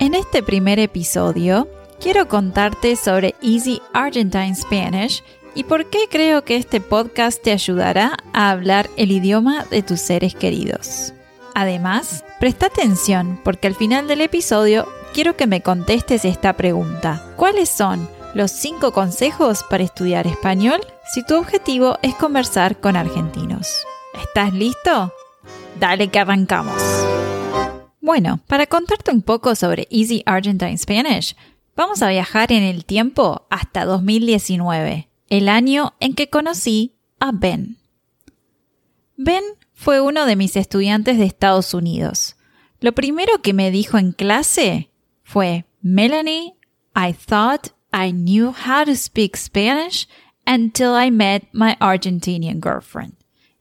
En este primer episodio, quiero contarte sobre Easy Argentine Spanish y por qué creo que este podcast te ayudará a hablar el idioma de tus seres queridos. Además, presta atención porque al final del episodio quiero que me contestes esta pregunta. ¿Cuáles son los 5 consejos para estudiar español si tu objetivo es conversar con argentinos? ¿Estás listo? Dale que arrancamos. Bueno, para contarte un poco sobre Easy Argentine Spanish, vamos a viajar en el tiempo hasta 2019, el año en que conocí a Ben. Ben fue uno de mis estudiantes de Estados Unidos. Lo primero que me dijo en clase fue, Melanie, I thought I knew how to speak Spanish until I met my Argentinian girlfriend.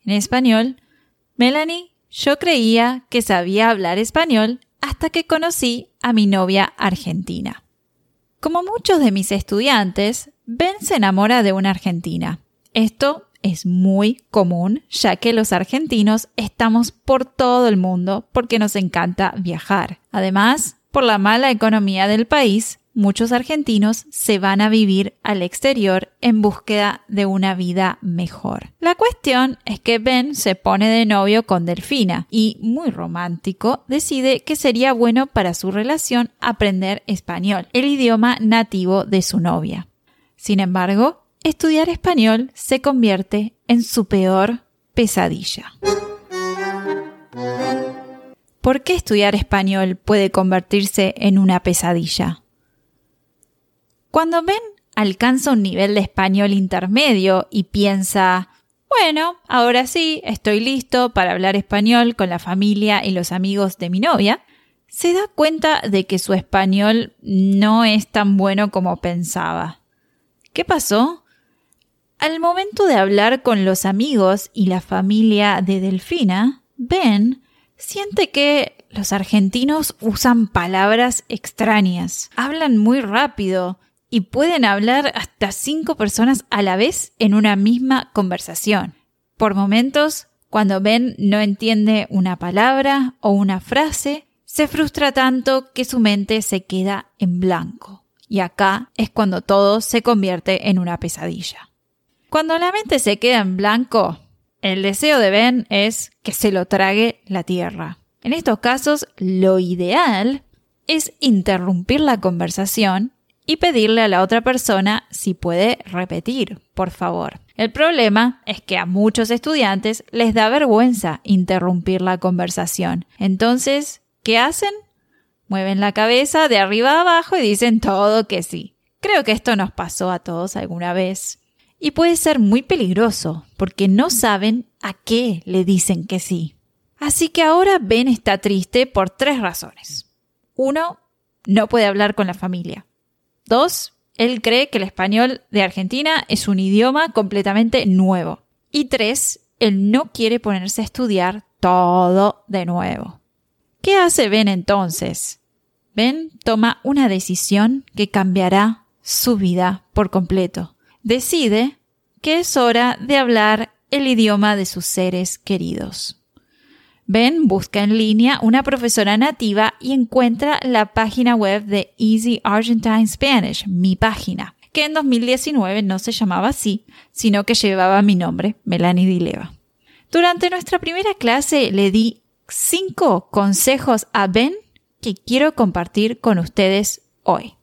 En español, Melanie, yo creía que sabía hablar español hasta que conocí a mi novia argentina. Como muchos de mis estudiantes, Ben se enamora de una argentina. Esto es muy común, ya que los argentinos estamos por todo el mundo porque nos encanta viajar. Además, por la mala economía del país, muchos argentinos se van a vivir al exterior en búsqueda de una vida mejor. La cuestión es que Ben se pone de novio con Delfina y, muy romántico, decide que sería bueno para su relación aprender español, el idioma nativo de su novia. Sin embargo, estudiar español se convierte en su peor pesadilla. ¿Por qué estudiar español puede convertirse en una pesadilla? Cuando Ben alcanza un nivel de español intermedio y piensa, bueno, ahora sí, estoy listo para hablar español con la familia y los amigos de mi novia, se da cuenta de que su español no es tan bueno como pensaba. ¿Qué pasó? Al momento de hablar con los amigos y la familia de Delfina, Ben siente que los argentinos usan palabras extrañas, hablan muy rápido y pueden hablar hasta cinco personas a la vez en una misma conversación. Por momentos, cuando Ben no entiende una palabra o una frase, se frustra tanto que su mente se queda en blanco. Y acá es cuando todo se convierte en una pesadilla. Cuando la mente se queda en blanco, el deseo de Ben es que se lo trague la tierra. En estos casos, lo ideal es interrumpir la conversación y pedirle a la otra persona si puede repetir, por favor. El problema es que a muchos estudiantes les da vergüenza interrumpir la conversación. Entonces, ¿qué hacen? Mueven la cabeza de arriba a abajo y dicen todo que sí. Creo que esto nos pasó a todos alguna vez. Y puede ser muy peligroso, porque no saben a qué le dicen que sí. Así que ahora Ben está triste por tres razones. Uno, no puede hablar con la familia. Dos, él cree que el español de Argentina es un idioma completamente nuevo. Y tres, él no quiere ponerse a estudiar todo de nuevo. ¿Qué hace Ben entonces? Ben toma una decisión que cambiará su vida por completo. Decide que es hora de hablar el idioma de sus seres queridos. Ben busca en línea una profesora nativa y encuentra la página web de Easy Argentine Spanish, mi página, que en 2019 no se llamaba así, sino que llevaba mi nombre, Melanie Dileva. Durante nuestra primera clase le di cinco consejos a Ben que quiero compartir con ustedes hoy.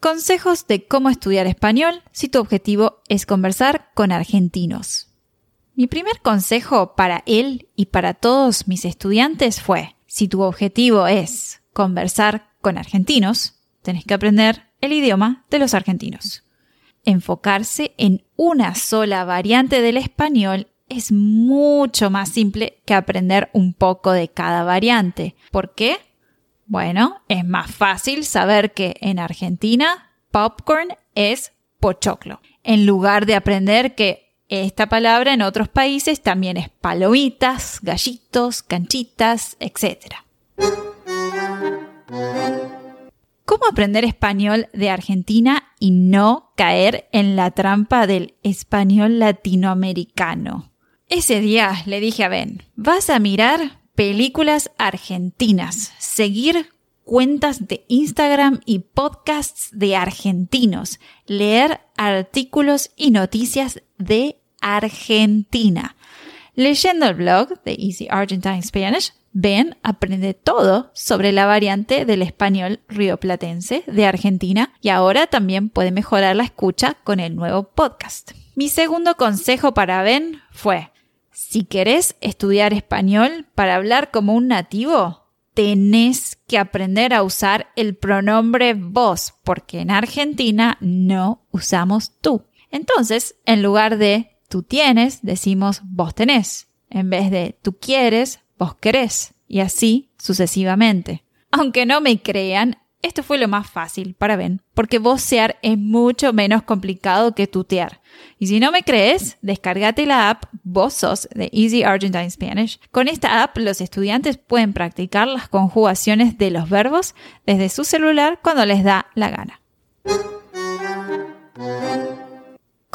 Consejos de cómo estudiar español si tu objetivo es conversar con argentinos. Mi primer consejo para él y para todos mis estudiantes fue, si tu objetivo es conversar con argentinos, tenés que aprender el idioma de los argentinos. Enfocarse en una sola variante del español es mucho más simple que aprender un poco de cada variante. ¿Por qué? Bueno, es más fácil saber que en Argentina popcorn es pochoclo, en lugar de aprender que esta palabra en otros países también es palomitas, gallitos, canchitas, etc. ¿Cómo aprender español de Argentina y no caer en la trampa del español latinoamericano? Ese día le dije a Ben, vas a mirar películas argentinas, seguir cuentas de Instagram y podcasts de argentinos, leer artículos y noticias de Argentina. Leyendo el blog de Easy Argentine Spanish, Ben aprende todo sobre la variante del español rioplatense de Argentina y ahora también puede mejorar la escucha con el nuevo podcast. Mi segundo consejo para Ben fue, si querés estudiar español para hablar como un nativo, tenés que aprender a usar el pronombre vos, porque en Argentina no usamos tú. Entonces, en lugar de tú tienes, decimos vos tenés. En vez de tú quieres, vos querés. Y así sucesivamente. Aunque no me crean, esto fue lo más fácil para Ben, porque vocear es mucho menos complicado que tutear. Y si no me crees, descárgate la app Vos sos de Easy Argentine Spanish. Con esta app los estudiantes pueden practicar las conjugaciones de los verbos desde su celular cuando les da la gana.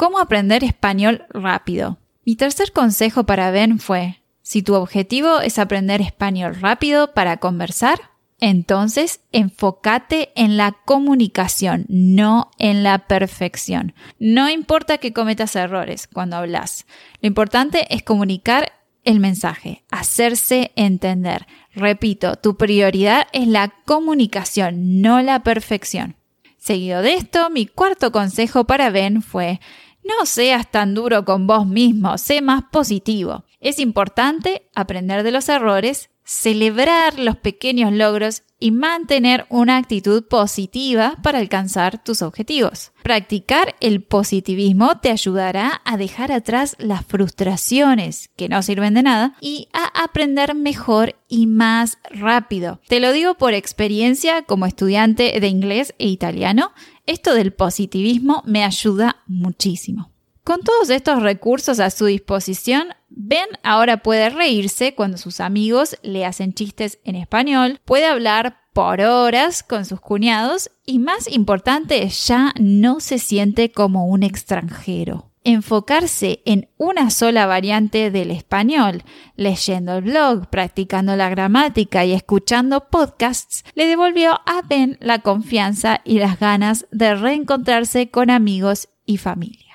¿Cómo aprender español rápido? Mi tercer consejo para Ben fue, si tu objetivo es aprender español rápido para conversar, entonces, enfócate en la comunicación, no en la perfección. No importa que cometas errores cuando hablas. Lo importante es comunicar el mensaje, hacerse entender. Repito, tu prioridad es la comunicación, no la perfección. Seguido de esto, mi cuarto consejo para Ben fue, no seas tan duro con vos mismo, sé más positivo. Es importante aprender de los errores celebrar los pequeños logros y mantener una actitud positiva para alcanzar tus objetivos. Practicar el positivismo te ayudará a dejar atrás las frustraciones que no sirven de nada y a aprender mejor y más rápido. Te lo digo por experiencia como estudiante de inglés e italiano, esto del positivismo me ayuda muchísimo. Con todos estos recursos a su disposición, Ben ahora puede reírse cuando sus amigos le hacen chistes en español, puede hablar por horas con sus cuñados y más importante, ya no se siente como un extranjero. Enfocarse en una sola variante del español, leyendo el blog, practicando la gramática y escuchando podcasts, le devolvió a Ben la confianza y las ganas de reencontrarse con amigos y familia.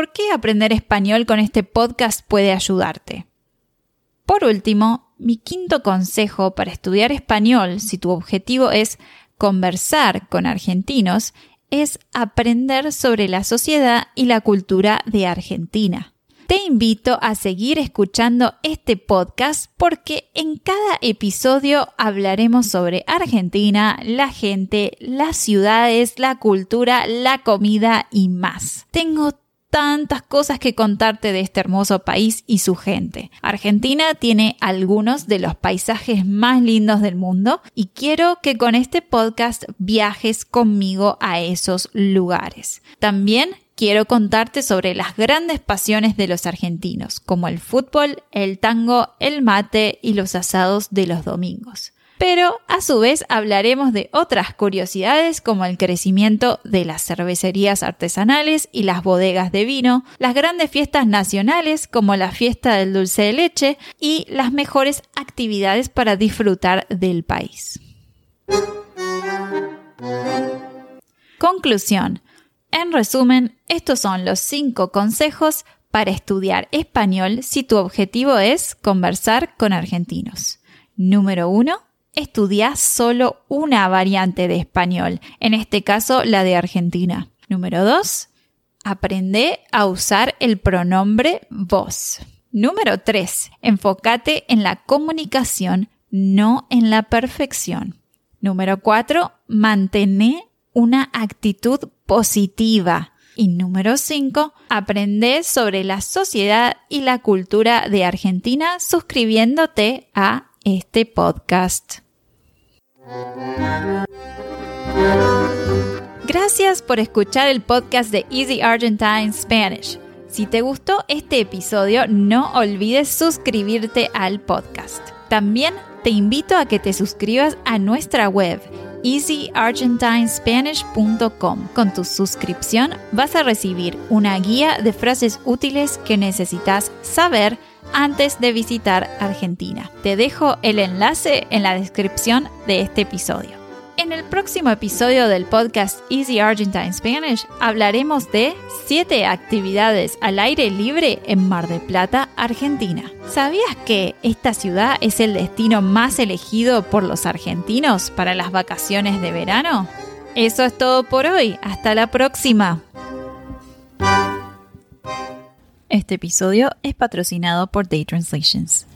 ¿Por qué aprender español con este podcast puede ayudarte? Por último, mi quinto consejo para estudiar español, si tu objetivo es conversar con argentinos, es aprender sobre la sociedad y la cultura de Argentina. Te invito a seguir escuchando este podcast porque en cada episodio hablaremos sobre Argentina, la gente, las ciudades, la cultura, la comida y más. Tengo tantas cosas que contarte de este hermoso país y su gente. Argentina tiene algunos de los paisajes más lindos del mundo y quiero que con este podcast viajes conmigo a esos lugares. También quiero contarte sobre las grandes pasiones de los argentinos, como el fútbol, el tango, el mate y los asados de los domingos. Pero a su vez hablaremos de otras curiosidades como el crecimiento de las cervecerías artesanales y las bodegas de vino, las grandes fiestas nacionales como la fiesta del dulce de leche y las mejores actividades para disfrutar del país. Conclusión. En resumen, estos son los cinco consejos para estudiar español si tu objetivo es conversar con argentinos. Número 1. Estudia solo una variante de español, en este caso la de Argentina. Número 2. Aprende a usar el pronombre vos. Número 3. Enfócate en la comunicación, no en la perfección. Número 4. Mantén una actitud positiva. Y número 5, aprende sobre la sociedad y la cultura de Argentina suscribiéndote a este podcast. Gracias por escuchar el podcast de Easy Argentine Spanish. Si te gustó este episodio, no olvides suscribirte al podcast. También te invito a que te suscribas a nuestra web easyargentinespanish.com. Con tu suscripción vas a recibir una guía de frases útiles que necesitas saber antes de visitar Argentina. Te dejo el enlace en la descripción de este episodio. En el próximo episodio del podcast Easy Argentine Spanish hablaremos de 7 actividades al aire libre en Mar del Plata, Argentina. ¿Sabías que esta ciudad es el destino más elegido por los argentinos para las vacaciones de verano? Eso es todo por hoy. Hasta la próxima. Este episodio es patrocinado por Day Translations.